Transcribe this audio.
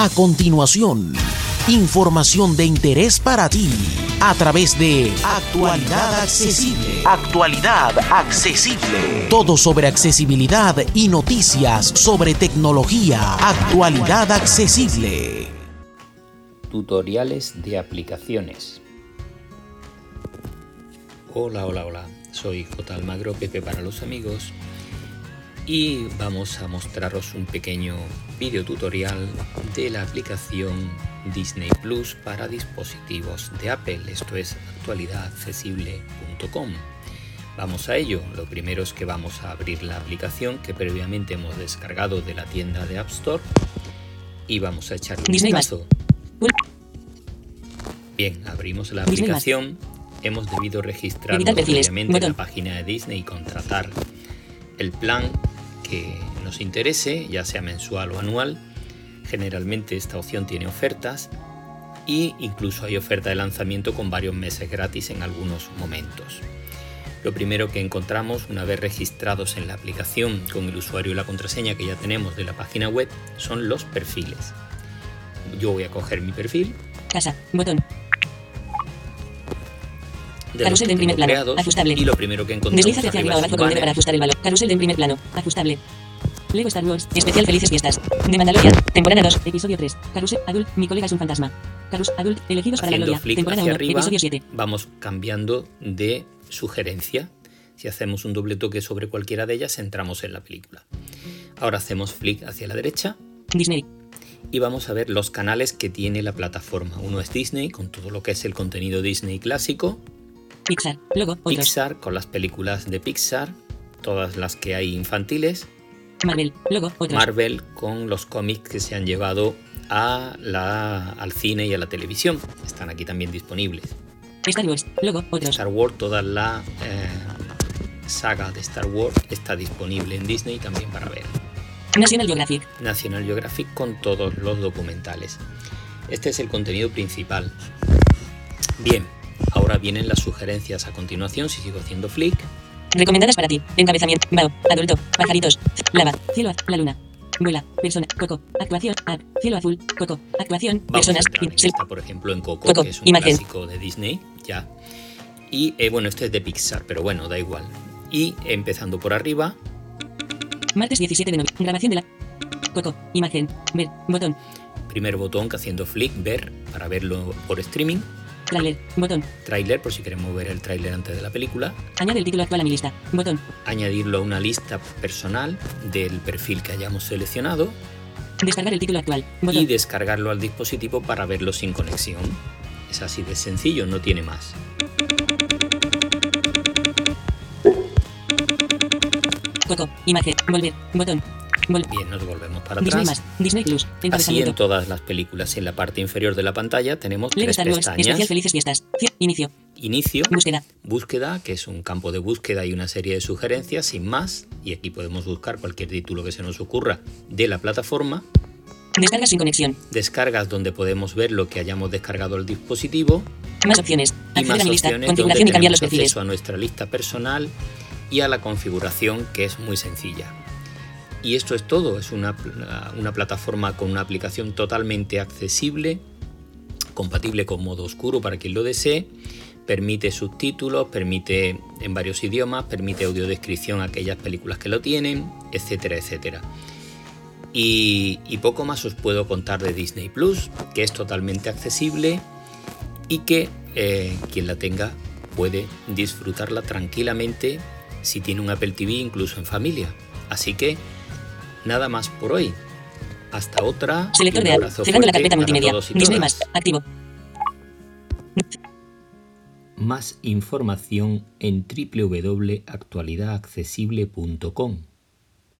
A continuación, información de interés para ti a través de Actualidad Accesible. Actualidad Accesible. Todo sobre accesibilidad y noticias sobre tecnología. Actualidad Accesible. Tutoriales de aplicaciones. Hola, hola, hola. Soy J. Almagro, Pepe para los amigos y vamos a mostraros un pequeño video tutorial de la aplicación Disney Plus para dispositivos de Apple, esto es actualidadaccesible.com. Vamos a ello, lo primero es que vamos a abrir la aplicación que previamente hemos descargado de la tienda de App Store y vamos a echarle un vistazo. Bien, abrimos la aplicación, hemos debido registrarnos previamente en la página de Disney y contratar el plan que nos interese, ya sea mensual o anual. Generalmente esta opción tiene ofertas y incluso hay oferta de lanzamiento con varios meses gratis en algunos momentos. Lo primero que encontramos una vez registrados en la aplicación con el usuario y la contraseña que ya tenemos de la página web son los perfiles. Yo voy a coger mi perfil. Casa, botón, de Carrusel en primer plano. Creados, ajustable. Y lo primero que encontramos Desliza hacia arriba o abajo con para ajustar el valor. Carrusel en primer plano. Ajustable. Lego Star Wars. Especial Felices Fiestas. De Mandalorian. Temporada 2. Episodio 3. Carrusel Adult. Mi colega es un fantasma. Carrusel Adult. Elegidos para la gloria. Temporada 1. Arriba, episodio 7. Vamos cambiando de sugerencia. Si hacemos un doble toque sobre cualquiera de ellas, entramos en la película. Ahora hacemos flick hacia la derecha. Disney. Y vamos a ver los canales que tiene la plataforma. Uno es Disney, con todo lo que es el contenido Disney clásico. Pixar, logo, Pixar con las películas de Pixar, todas las que hay infantiles. Marvel, logo, Marvel con los cómics que se han llevado a la, al cine y a la televisión. Están aquí también disponibles. Star Wars, logo, otros. Star Wars, toda la eh, saga de Star Wars está disponible en Disney también para ver. National Geographic. National Geographic con todos los documentales. Este es el contenido principal. Bien, Ahora vienen las sugerencias a continuación si sigo haciendo flick. Recomendadas para ti. Encabezamiento. Bao. Adulto. Pajaritos. Lava. Cielo. La luna. Vuela. Persona. Coco. Actuación. App. Cielo azul. Coco. Actuación. personas. Está, por ejemplo, en Coco, que es un clásico de Disney. Ya. Y eh, bueno, este es de Pixar, pero bueno, da igual. Y empezando por arriba. Martes 17 de noviembre. Grabación de la. Coco. Imagen. Ver. Botón. Primer botón que haciendo flick, ver, para verlo por streaming. Trailer. Botón. Trailer, por si queremos ver el trailer antes de la película. Añade el título actual a mi lista. Botón. Añadirlo a una lista personal del perfil que hayamos seleccionado. Descargar el título actual. Botón. Y descargarlo al dispositivo para verlo sin conexión. Es así de sencillo, no tiene más. Coco, imagen, volver, botón, Bien, nos volvemos para atrás. Disney Plus. Así en todas las películas. En la parte inferior de la pantalla tenemos tres pestañas. Especial Felices Fiestas. Inicio. Inicio. Búsqueda. Búsqueda, que es un campo de búsqueda y una serie de sugerencias sin más. Y aquí podemos buscar cualquier título que se nos ocurra de la plataforma. Descargas sin conexión. Descargas donde podemos ver lo que hayamos descargado al dispositivo. Más opciones. Y más opciones Configuración y cambiar los perfiles. acceso a nuestra lista personal y a la configuración que es muy sencilla. Y esto es todo, es una, plataforma con una aplicación totalmente accesible, compatible con modo oscuro para quien lo desee, permite subtítulos, permite en varios idiomas, permite audiodescripción a aquellas películas que lo tienen, etcétera, etcétera. Y, poco más os puedo contar de Disney Plus, que es totalmente accesible y que eh, quien la tenga puede disfrutarla tranquilamente si tiene un Apple TV, incluso en familia. Así que Nada más por hoy. Hasta otra. Selector de Cerrando la carpeta multimedia. Disney más. Activo. Más información en www.actualidadaccesible.com.